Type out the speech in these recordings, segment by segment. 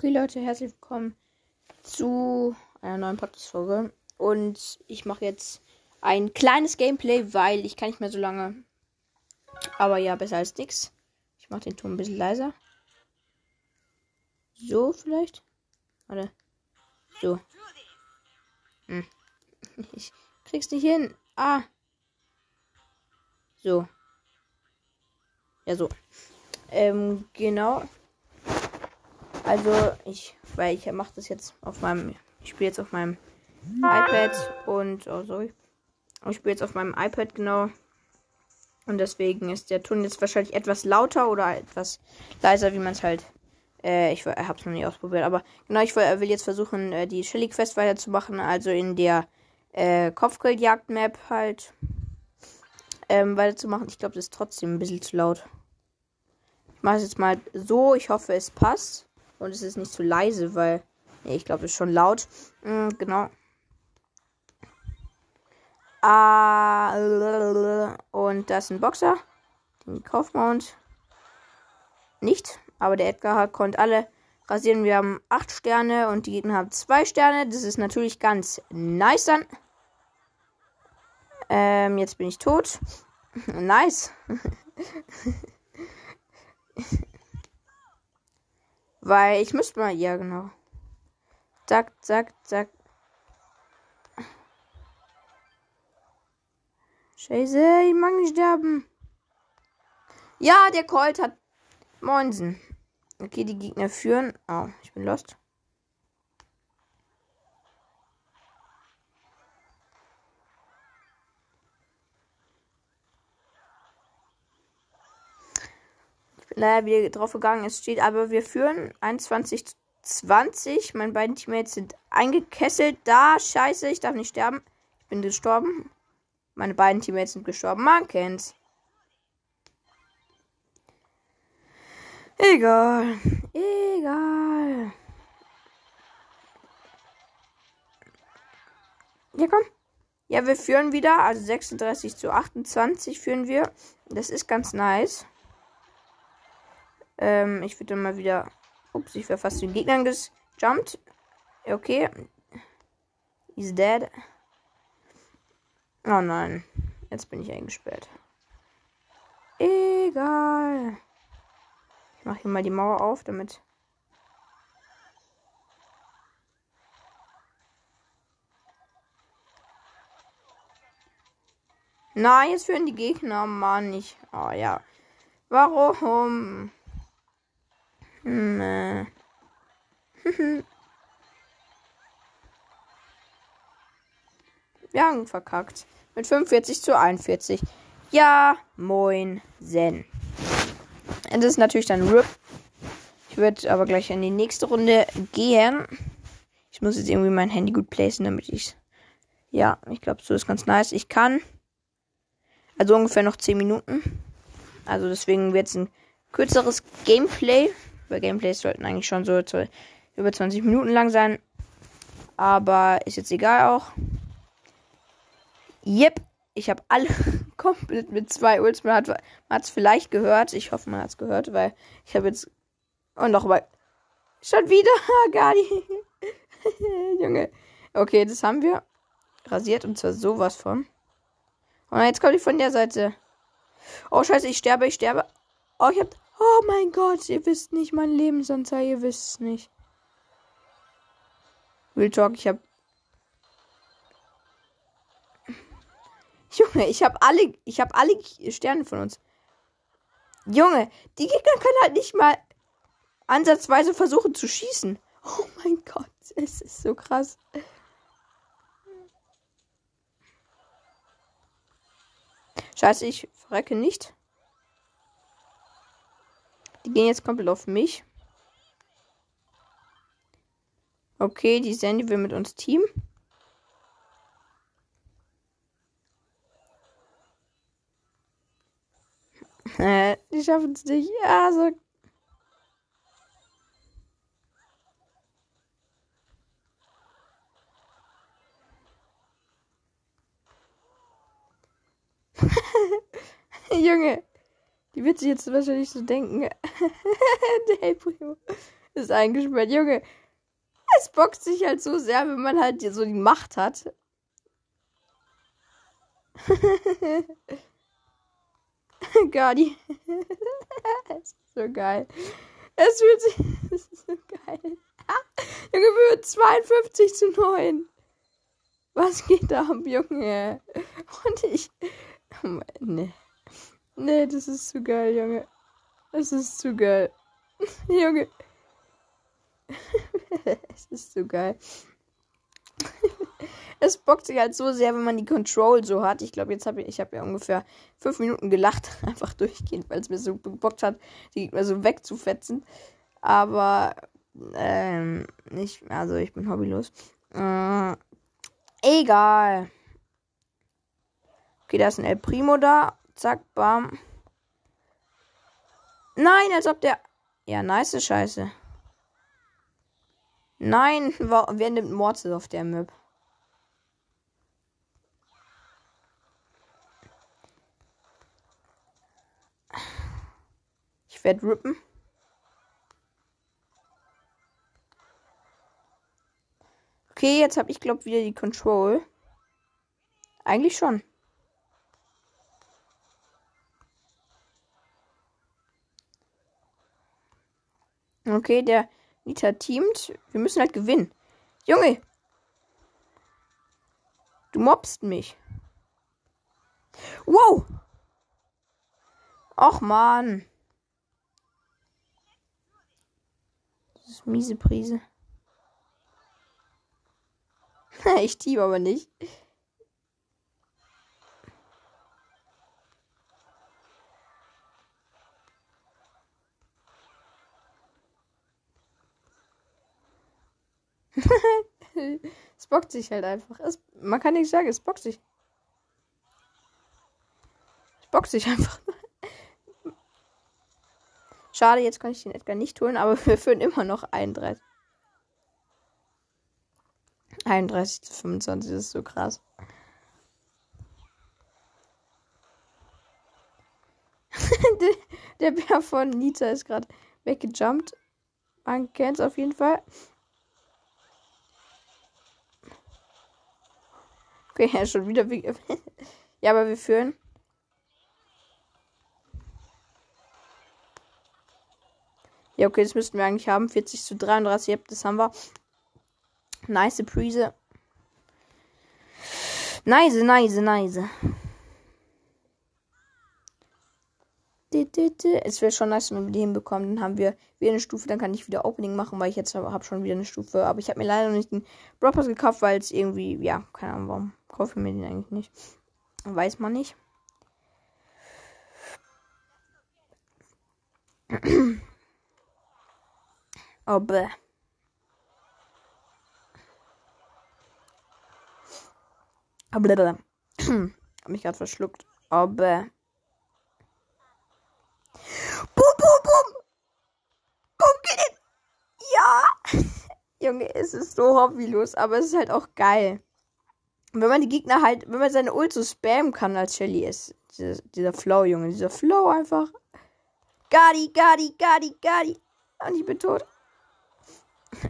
Okay, Leute, herzlich willkommen zu einer neuen Podcast-Folge. Und ich mache jetzt ein kleines Gameplay, weil ich kann nicht mehr so lange. Aber ja, besser als nichts. Ich mache den Ton ein bisschen leiser. So vielleicht? Warte. So. Hm. Ich krieg's nicht hin. Ah. So. Ja, so. Ähm, genau. Also, ich, weil ich mache das jetzt auf meinem, ich spiele jetzt auf meinem iPad und, oh, sorry. Ich spiele jetzt auf meinem iPad, genau. Und deswegen ist der Ton jetzt wahrscheinlich etwas lauter oder etwas leiser, wie man es halt. Äh, ich habe es noch nie ausprobiert, aber genau, ich will jetzt versuchen, äh, die Shelly Quest weiterzumachen. Also in der äh, Kopfgeldjagd-Map halt ähm, weiterzumachen. Ich glaube, das ist trotzdem ein bisschen zu laut. Ich mache es jetzt mal so. Ich hoffe, es passt. Und es ist nicht zu leise, weil. Nee, ich glaube, es ist schon laut. Mhm, genau. Ah, und das ist ein Boxer. Den uns. Nicht. Aber der Edgar konnte alle rasieren. Wir haben 8 Sterne und die Gegner haben 2 Sterne. Das ist natürlich ganz nice dann. Ähm, jetzt bin ich tot. nice. Weil ich müsste mal. Ja, genau. Zack, zack, zack. Scheiße, ich mag nicht sterben. Ja, der Colt hat. Moinsen. Okay, die Gegner führen. Oh, ich bin lost. Leider wieder drauf gegangen. Es steht aber, wir führen 21 20. Meine beiden Teammates sind eingekesselt. Da, scheiße, ich darf nicht sterben. Ich bin gestorben. Meine beiden Teammates sind gestorben. Man kennt's. Egal. Egal. Ja, komm. Ja, wir führen wieder. Also 36 zu 28 führen wir. Das ist ganz nice. Ähm, ich würde mal wieder. Ups, ich wäre fast zu den Gegnern gejumpt. Okay. He's dead. Oh nein. Jetzt bin ich eingesperrt. Egal. Ich mache hier mal die Mauer auf, damit. Nein, jetzt führen die Gegner, Mann, nicht. Oh ja. Warum? Nee. Wir haben verkackt. Mit 45 zu 41. Ja, moin, Zen. Das ist natürlich dann RIP. Ich würde aber gleich in die nächste Runde gehen. Ich muss jetzt irgendwie mein Handy gut placen, damit ich Ja, ich glaube, so ist ganz nice. Ich kann. Also ungefähr noch 10 Minuten. Also deswegen wird es ein kürzeres Gameplay. Weil Gameplays sollten eigentlich schon so über 20 Minuten lang sein. Aber ist jetzt egal auch. Yep, ich habe alle komplett mit zwei Ults. Man hat es vielleicht gehört. Ich hoffe, man hat es gehört, weil ich habe jetzt. Und noch mal. Schon wieder, Gadi. Junge. Okay, das haben wir rasiert und zwar sowas von. Und jetzt komme ich von der Seite. Oh, scheiße, ich sterbe, ich sterbe. Oh, ich hab. Oh mein Gott, ihr wisst nicht mein Lebensanzahl, ihr wisst es nicht. Real Talk, ich hab. Junge, ich hab alle, ich hab alle Sterne von uns. Junge, die Gegner können halt nicht mal ansatzweise versuchen zu schießen. Oh mein Gott, es ist so krass. Scheiße, ich verrecke nicht. Die gehen jetzt komplett auf mich. Okay, die Sandy will mit uns Team. Äh, die schaffen es nicht. Ja, so. Junge. Die wird sich jetzt wahrscheinlich so denken. Der El Primo. ist eingesperrt. Junge, es bockt sich halt so sehr, wenn man halt so die Macht hat. Gardi. es ist so geil. Es fühlt sich. Es ist so geil. Junge, wir 52 zu 9. Was geht da ab, Junge? Und ich. Oh, nee. Nee, das ist zu geil, Junge. Das ist zu geil. Junge. es ist so geil. es bockt sich halt so sehr, wenn man die Control so hat. Ich glaube, jetzt habe ich, ich habe ja ungefähr fünf Minuten gelacht, einfach durchgehend, weil es mir so gebockt hat, die Gegner so wegzufetzen. Aber ähm, nicht, also ich bin hobbylos. Äh, egal. Okay, da ist ein El Primo da. Zack, bam. Nein, als ob der. Ja, nice Scheiße. Nein, wer nimmt Mortis auf der Map? Ich werde rippen. Okay, jetzt habe ich glaube wieder die Control. Eigentlich schon. Okay, der Nita teamt. Wir müssen halt gewinnen. Junge! Du mobst mich. Wow! Och man. Das ist miese Prise. ich team aber nicht. es bockt sich halt einfach. Es, man kann nicht sagen, es bockt sich. Es bockt sich einfach. Schade, jetzt kann ich den Edgar nicht holen, aber wir führen immer noch 31. 31 zu 25, das ist so krass. der, der Bär von Nita ist gerade weggejumpt. Man kennt es auf jeden Fall. Okay, ja, schon wieder. ja, aber wir führen. Ja, okay, das müssten wir eigentlich haben. 40 zu 33, yep, das haben wir. Nice Prise. Nice, nice, nice. Es wäre schon nice, wenn wir die hinbekommen. Dann haben wir wieder eine Stufe. Dann kann ich wieder Opening machen, weil ich jetzt habe schon wieder eine Stufe. Aber ich habe mir leider noch nicht den Broadpass gekauft, weil es irgendwie, ja, keine Ahnung warum. Kaufe mir den eigentlich nicht. Weiß man nicht. oh, bäh. Hab mich gerade verschluckt. Oh, bäh. Junge, es ist so hobbylos, aber es ist halt auch geil wenn man die Gegner halt, wenn man seine Ult so spammen kann als Shelly ist. Dieser, dieser Flow, Junge. Dieser Flow einfach. Gadi, Gadi, Gadi, Gadi. Und ich bin tot.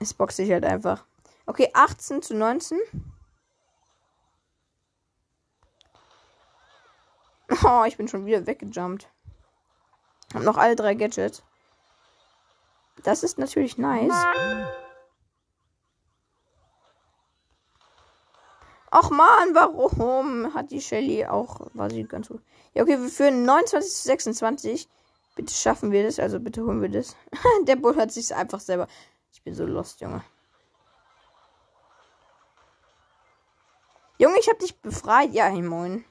Es boxt sich halt einfach. Okay, 18 zu 19. Oh, ich bin schon wieder weggejumpt. Hab noch alle drei Gadgets. Das ist natürlich nice. Ach man, warum hat die Shelly auch, war sie ganz gut. Ja, okay, wir führen 29 zu 26. Bitte schaffen wir das, also bitte holen wir das. Der Bull hat sich einfach selber. Ich bin so lost, Junge. Junge, ich hab dich befreit. Ja, hey, moin.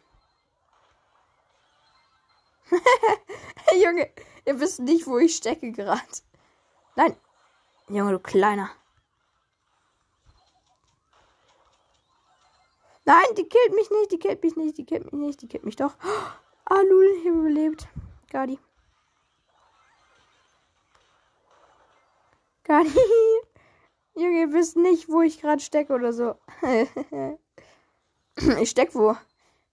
Junge, ihr wisst nicht, wo ich stecke gerade. Nein. Junge, du Kleiner. Nein, die killt mich nicht, die killt mich nicht, die killt mich nicht, die killt mich doch. Ah, Lul, ich habe überlebt. Gadi. Gadi. Junge, ihr wisst nicht, wo ich gerade stecke oder so. ich steck wo.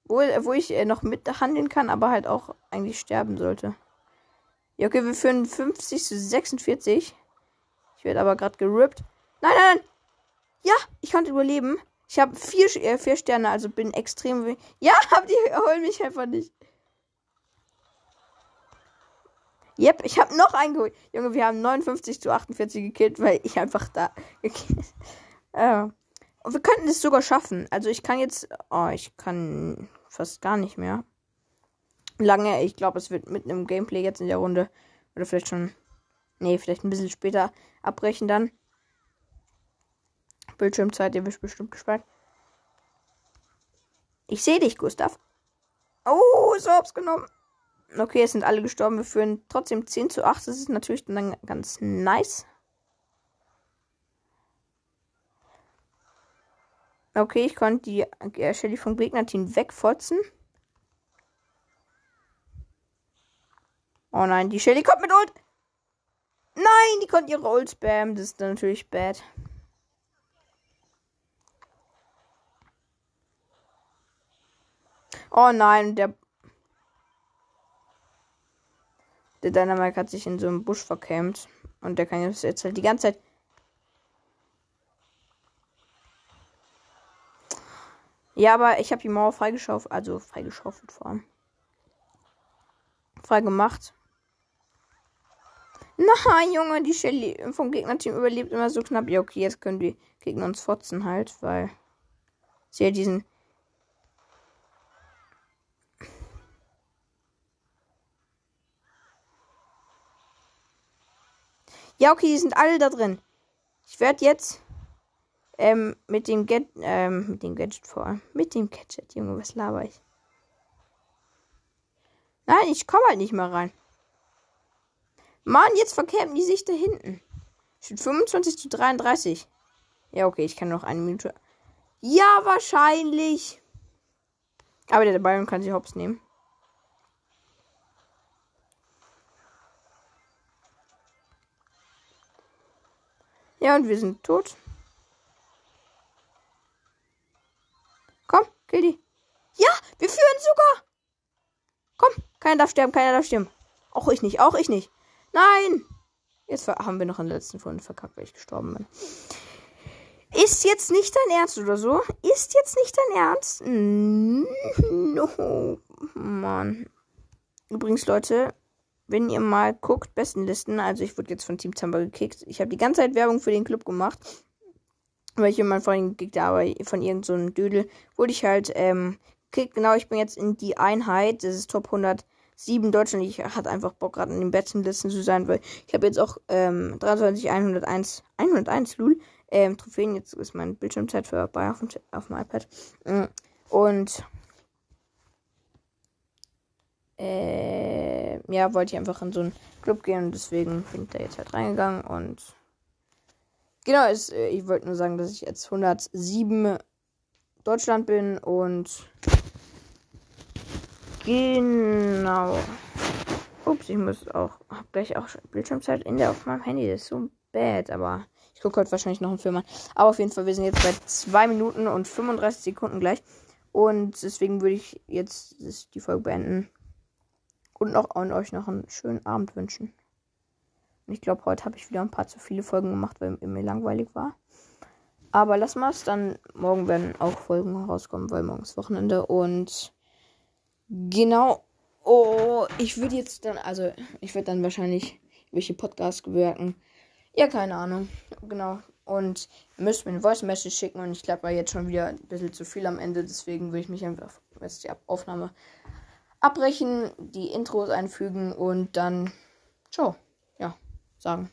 Wo, wo ich äh, noch mithandeln kann, aber halt auch eigentlich sterben sollte. Ja, okay, wir führen 50 zu 46. Ich werde aber gerade gerippt. Nein, nein, nein. Ja, ich konnte überleben. Ich habe vier, äh, vier Sterne, also bin extrem. Ja, aber die holen mich einfach nicht. Yep, ich habe noch einen geholt. Junge, wir haben 59 zu 48 gekillt, weil ich einfach da äh. Und wir könnten es sogar schaffen. Also ich kann jetzt. Oh, ich kann fast gar nicht mehr. Lange, ich glaube, es wird mit einem Gameplay jetzt in der Runde. Oder vielleicht schon. Nee, vielleicht ein bisschen später abbrechen dann. Bildschirmzeit, ihr bist bestimmt gespannt. Ich sehe dich, Gustav. Oh, so hab's genommen. Okay, es sind alle gestorben. Wir führen trotzdem 10 zu 8. Das ist natürlich dann ganz nice. Okay, ich konnte die äh, Shelly vom Gegnerteam wegfotzen. Oh nein, die Shelly kommt mit Ult. Nein, die konnte ihre Ult spammen. Das ist dann natürlich bad. Oh nein, der. Der Dynamite hat sich in so einem Busch verkämmt. Und der kann jetzt halt die ganze Zeit. Ja, aber ich habe die Mauer freigeschaufelt. Also freigeschaufelt vor allem. Frei gemacht. Na, Junge, die Shelly vom Gegnerteam überlebt immer so knapp. Ja, okay, jetzt können die Gegner uns fotzen halt, weil sie ja diesen Ja, okay, die sind alle da drin. Ich werde jetzt ähm, mit dem Get ähm, mit dem Gadget vor. Mit dem Gadget, Junge, was laber ich? Nein, ich komme halt nicht mehr rein. Mann, jetzt verkämpfen die sich da hinten. Steht 25 zu 33. Ja, okay, ich kann noch eine Minute. Ja, wahrscheinlich. Aber der Bayern kann sich hops nehmen. Ja, und wir sind tot. Komm, kill die. Ja, wir führen sogar. Komm, keiner darf sterben, keiner darf sterben. Auch ich nicht, auch ich nicht. Nein. Jetzt haben wir noch in der letzten Folge verkackt, weil ich gestorben bin. Ist jetzt nicht dein Ernst oder so? Ist jetzt nicht dein Ernst? No. Mann. Übrigens, Leute, wenn ihr mal guckt, Bestenlisten, also ich wurde jetzt von Team Zamba gekickt. Ich habe die ganze Zeit Werbung für den Club gemacht. Weil ich von ihnen gekickt habe, von irgendeinem so Dödel, wurde ich halt ähm, gekickt. Genau, ich bin jetzt in die Einheit. Das ist Top 107 Deutschland. Ich hatte einfach Bock, gerade in den Bestenlisten zu sein, weil ich habe jetzt auch ähm, 23, 101, 101, Lul, ähm, Trophäen. Jetzt ist meine Bildschirmzeit für bei auf dem, auf dem iPad. Mm, und äh, ja, wollte ich einfach in so einen Club gehen und deswegen bin ich da jetzt halt reingegangen und genau, ist, äh, ich wollte nur sagen, dass ich jetzt 107 Deutschland bin und genau. Ups, ich muss auch, hab gleich auch Bildschirmzeit in der auf meinem Handy, das ist so bad, aber ich gucke heute wahrscheinlich noch einen Film an. Aber auf jeden Fall, wir sind jetzt bei 2 Minuten und 35 Sekunden gleich. Und deswegen würde ich jetzt die Folge beenden und noch an euch noch einen schönen Abend wünschen. Und ich glaube, heute habe ich wieder ein paar zu viele Folgen gemacht, weil mir langweilig war. Aber lass mal es dann. Morgen werden auch Folgen rauskommen, weil morgen ist Wochenende. Und genau. Oh, ich würde jetzt dann, also ich würde dann wahrscheinlich welche Podcasts wirken. Ja, keine Ahnung. Genau. Und ihr müsst mir eine Voice Message schicken und ich glaube, war jetzt schon wieder ein bisschen zu viel am Ende. Deswegen würde ich mich einfach, was die Aufnahme abbrechen, die Intros einfügen und dann ciao, ja, sagen.